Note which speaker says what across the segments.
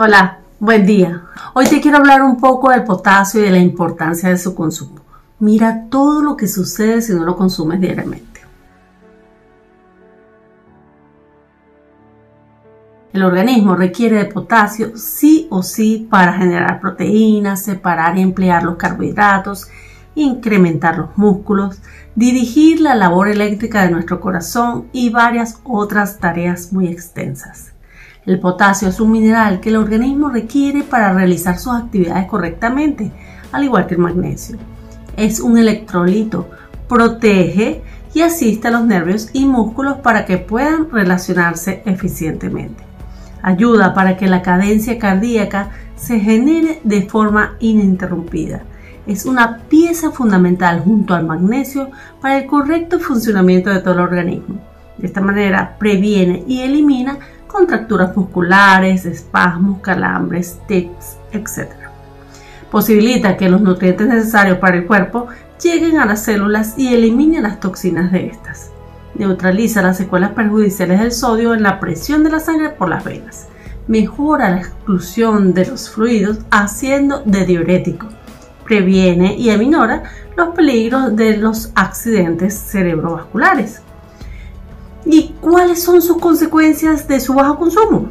Speaker 1: Hola, buen día. Hoy te quiero hablar un poco del potasio y de la importancia de su consumo. Mira todo lo que sucede si no lo consumes diariamente. El organismo requiere de potasio sí o sí para generar proteínas, separar y emplear los carbohidratos, incrementar los músculos, dirigir la labor eléctrica de nuestro corazón y varias otras tareas muy extensas. El potasio es un mineral que el organismo requiere para realizar sus actividades correctamente, al igual que el magnesio. Es un electrolito, protege y asiste a los nervios y músculos para que puedan relacionarse eficientemente. Ayuda para que la cadencia cardíaca se genere de forma ininterrumpida. Es una pieza fundamental junto al magnesio para el correcto funcionamiento de todo el organismo. De esta manera previene y elimina contracturas musculares, espasmos, calambres, tics, etc. Posibilita que los nutrientes necesarios para el cuerpo lleguen a las células y eliminen las toxinas de estas. Neutraliza las secuelas perjudiciales del sodio en la presión de la sangre por las venas. Mejora la exclusión de los fluidos haciendo de diurético. Previene y aminora los peligros de los accidentes cerebrovasculares ¿Y cuáles son sus consecuencias de su bajo consumo?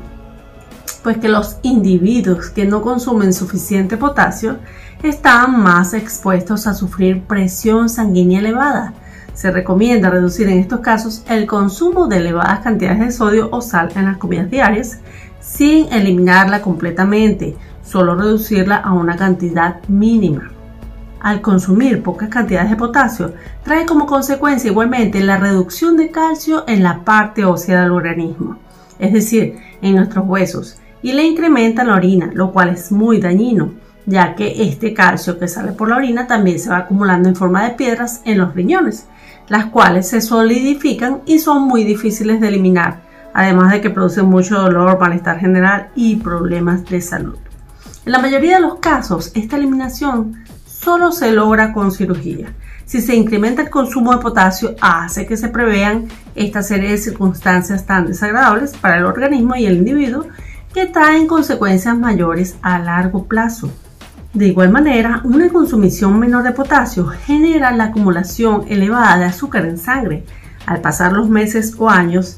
Speaker 1: Pues que los individuos que no consumen suficiente potasio están más expuestos a sufrir presión sanguínea elevada. Se recomienda reducir en estos casos el consumo de elevadas cantidades de sodio o sal en las comidas diarias sin eliminarla completamente, solo reducirla a una cantidad mínima al consumir pocas cantidades de potasio, trae como consecuencia igualmente la reducción de calcio en la parte ósea del organismo, es decir, en nuestros huesos, y le incrementa la orina, lo cual es muy dañino, ya que este calcio que sale por la orina también se va acumulando en forma de piedras en los riñones, las cuales se solidifican y son muy difíciles de eliminar, además de que producen mucho dolor, malestar general y problemas de salud. En la mayoría de los casos, esta eliminación solo se logra con cirugía. Si se incrementa el consumo de potasio, hace que se prevean esta serie de circunstancias tan desagradables para el organismo y el individuo que traen consecuencias mayores a largo plazo. De igual manera, una consumición menor de potasio genera la acumulación elevada de azúcar en sangre. Al pasar los meses o años,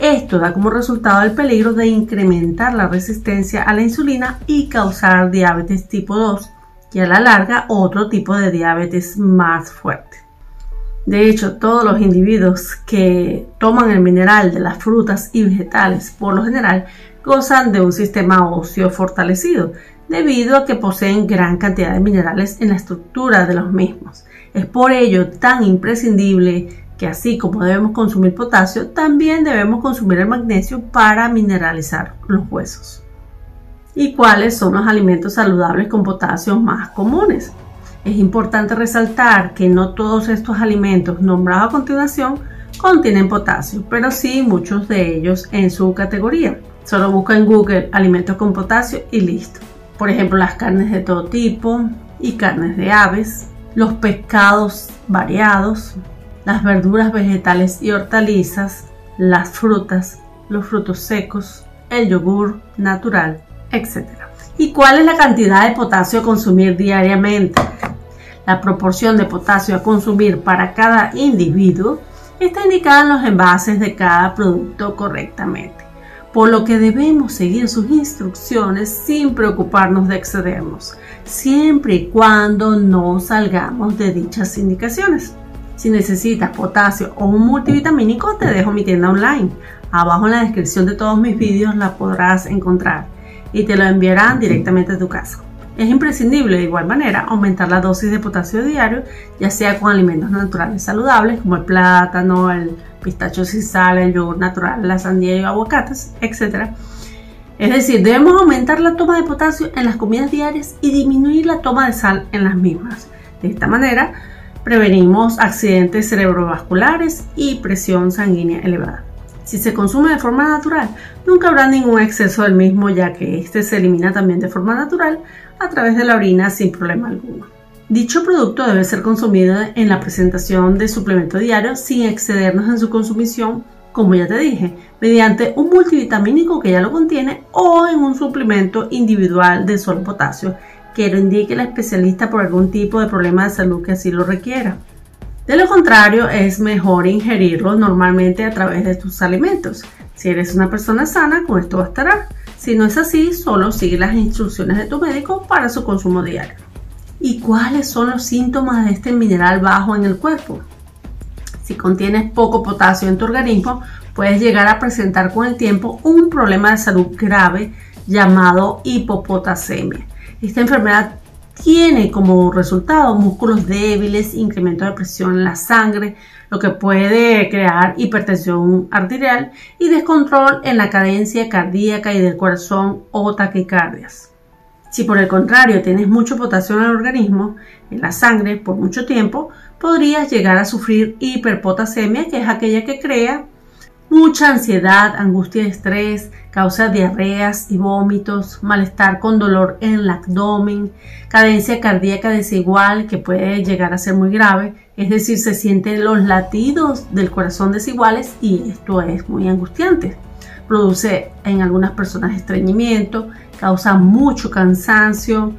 Speaker 1: esto da como resultado el peligro de incrementar la resistencia a la insulina y causar diabetes tipo 2 y a la larga otro tipo de diabetes más fuerte. De hecho, todos los individuos que toman el mineral de las frutas y vegetales por lo general gozan de un sistema óseo fortalecido debido a que poseen gran cantidad de minerales en la estructura de los mismos. Es por ello tan imprescindible que así como debemos consumir potasio, también debemos consumir el magnesio para mineralizar los huesos y cuáles son los alimentos saludables con potasio más comunes. Es importante resaltar que no todos estos alimentos nombrados a continuación contienen potasio, pero sí muchos de ellos en su categoría. Solo busca en Google alimentos con potasio y listo. Por ejemplo, las carnes de todo tipo y carnes de aves, los pescados variados, las verduras vegetales y hortalizas, las frutas, los frutos secos, el yogur natural, etc. ¿Y cuál es la cantidad de potasio a consumir diariamente? La proporción de potasio a consumir para cada individuo está indicada en los envases de cada producto correctamente, por lo que debemos seguir sus instrucciones sin preocuparnos de excedernos, siempre y cuando no salgamos de dichas indicaciones. Si necesitas potasio o un multivitamínico, te dejo mi tienda online. Abajo en la descripción de todos mis vídeos la podrás encontrar y te lo enviarán directamente a tu casa. Es imprescindible de igual manera aumentar la dosis de potasio diario, ya sea con alimentos naturales saludables como el plátano, el pistacho sin sal, el yogur natural, la sandía y aguacates, etc. Es decir, debemos aumentar la toma de potasio en las comidas diarias y disminuir la toma de sal en las mismas. De esta manera, prevenimos accidentes cerebrovasculares y presión sanguínea elevada. Si se consume de forma natural, nunca habrá ningún exceso del mismo ya que este se elimina también de forma natural a través de la orina sin problema alguno. Dicho producto debe ser consumido en la presentación de suplemento diario sin excedernos en su consumición como ya te dije, mediante un multivitamínico que ya lo contiene o en un suplemento individual de solo potasio que lo indique la especialista por algún tipo de problema de salud que así lo requiera. De lo contrario, es mejor ingerirlo normalmente a través de tus alimentos. Si eres una persona sana, con esto bastará. Si no es así, solo sigue las instrucciones de tu médico para su consumo diario. ¿Y cuáles son los síntomas de este mineral bajo en el cuerpo? Si contienes poco potasio en tu organismo, puedes llegar a presentar con el tiempo un problema de salud grave llamado hipopotasemia. Esta enfermedad tiene como resultado músculos débiles, incremento de presión en la sangre, lo que puede crear hipertensión arterial y descontrol en la cadencia cardíaca y del corazón o taquicardias. Si por el contrario tienes mucho potasio en el organismo, en la sangre, por mucho tiempo, podrías llegar a sufrir hiperpotasemia, que es aquella que crea mucha ansiedad, angustia y estrés, causa diarreas y vómitos, malestar con dolor en el abdomen, cadencia cardíaca desigual que puede llegar a ser muy grave, es decir, se sienten los latidos del corazón desiguales y esto es muy angustiante. Produce en algunas personas estreñimiento, causa mucho cansancio,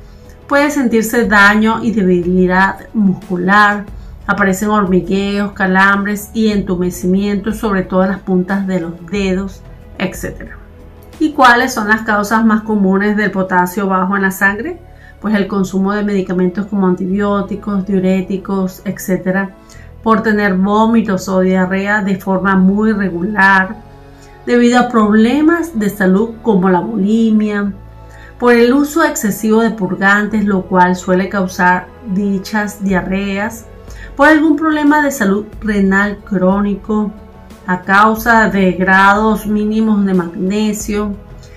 Speaker 1: puede sentirse daño y debilidad muscular, Aparecen hormigueos, calambres y entumecimientos sobre todas las puntas de los dedos, etc. ¿Y cuáles son las causas más comunes del potasio bajo en la sangre? Pues el consumo de medicamentos como antibióticos, diuréticos, etc. Por tener vómitos o diarrea de forma muy regular, debido a problemas de salud como la bulimia, por el uso excesivo de purgantes, lo cual suele causar dichas diarreas, por algún problema de salud renal crónico, a causa de grados mínimos de magnesio,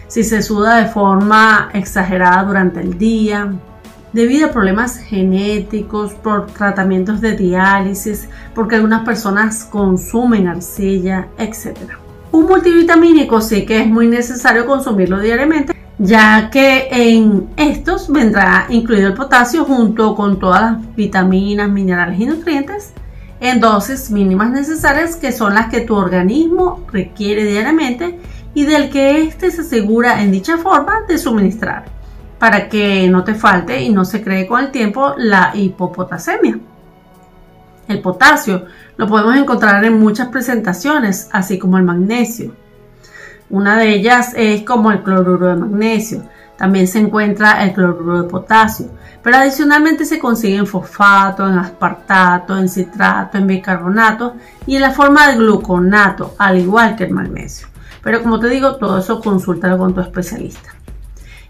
Speaker 1: si se suda de forma exagerada durante el día, debido a problemas genéticos, por tratamientos de diálisis, porque algunas personas consumen arcilla, etc. Un multivitamínico sí que es muy necesario consumirlo diariamente ya que en estos vendrá incluido el potasio junto con todas las vitaminas, minerales y nutrientes en dosis mínimas necesarias que son las que tu organismo requiere diariamente y del que éste se asegura en dicha forma de suministrar para que no te falte y no se cree con el tiempo la hipopotasemia. El potasio lo podemos encontrar en muchas presentaciones, así como el magnesio. Una de ellas es como el cloruro de magnesio. También se encuentra el cloruro de potasio, pero adicionalmente se consigue en fosfato, en aspartato, en citrato, en bicarbonato y en la forma de gluconato, al igual que el magnesio. Pero como te digo, todo eso consúltalo con tu especialista.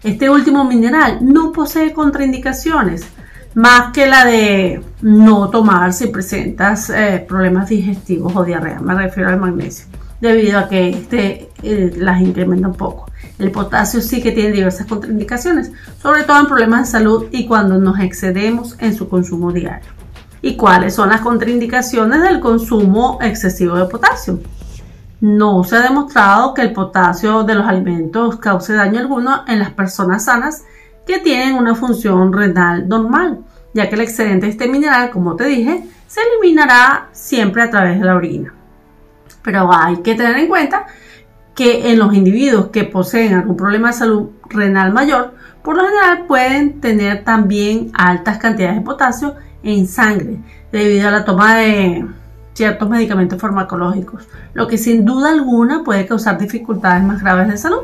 Speaker 1: Este último mineral no posee contraindicaciones, más que la de no tomar si presentas eh, problemas digestivos o diarrea. Me refiero al magnesio debido a que este eh, las incrementa un poco. El potasio sí que tiene diversas contraindicaciones, sobre todo en problemas de salud y cuando nos excedemos en su consumo diario. ¿Y cuáles son las contraindicaciones del consumo excesivo de potasio? No se ha demostrado que el potasio de los alimentos cause daño alguno en las personas sanas que tienen una función renal normal, ya que el excedente de este mineral, como te dije, se eliminará siempre a través de la orina. Pero hay que tener en cuenta que en los individuos que poseen algún problema de salud renal mayor, por lo general pueden tener también altas cantidades de potasio en sangre debido a la toma de ciertos medicamentos farmacológicos, lo que sin duda alguna puede causar dificultades más graves de salud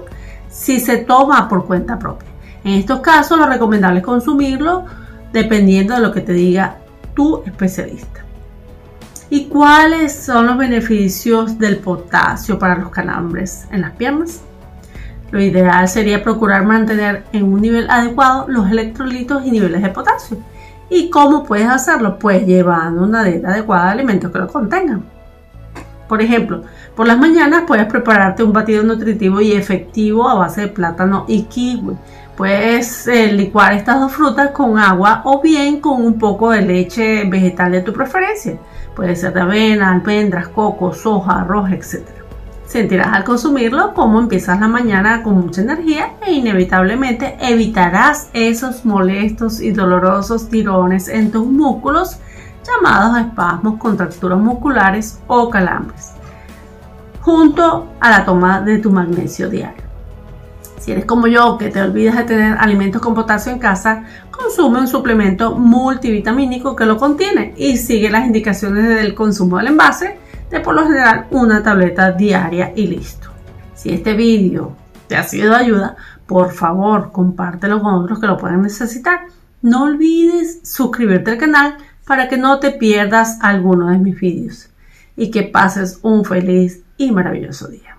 Speaker 1: si se toma por cuenta propia. En estos casos lo recomendable es consumirlo dependiendo de lo que te diga tu especialista. ¿Y cuáles son los beneficios del potasio para los calambres en las piernas? Lo ideal sería procurar mantener en un nivel adecuado los electrolitos y niveles de potasio. ¿Y cómo puedes hacerlo? Pues llevando una dieta adecuada de alimentos que lo contengan. Por ejemplo, por las mañanas puedes prepararte un batido nutritivo y efectivo a base de plátano y kiwi. Puedes eh, licuar estas dos frutas con agua o bien con un poco de leche vegetal de tu preferencia. Puede ser de avena, almendras, coco, soja, arroz, etc. Sentirás al consumirlo cómo empiezas la mañana con mucha energía e inevitablemente evitarás esos molestos y dolorosos tirones en tus músculos llamados espasmos, contracturas musculares o calambres. junto a la toma de tu magnesio diario. Si eres como yo, que te olvidas de tener alimentos con potasio en casa, consume un suplemento multivitamínico que lo contiene y sigue las indicaciones del consumo del envase de por lo general una tableta diaria y listo. Si este vídeo te ha sido de ayuda, por favor compártelo con otros que lo pueden necesitar. No olvides suscribirte al canal para que no te pierdas alguno de mis vídeos y que pases un feliz y maravilloso día.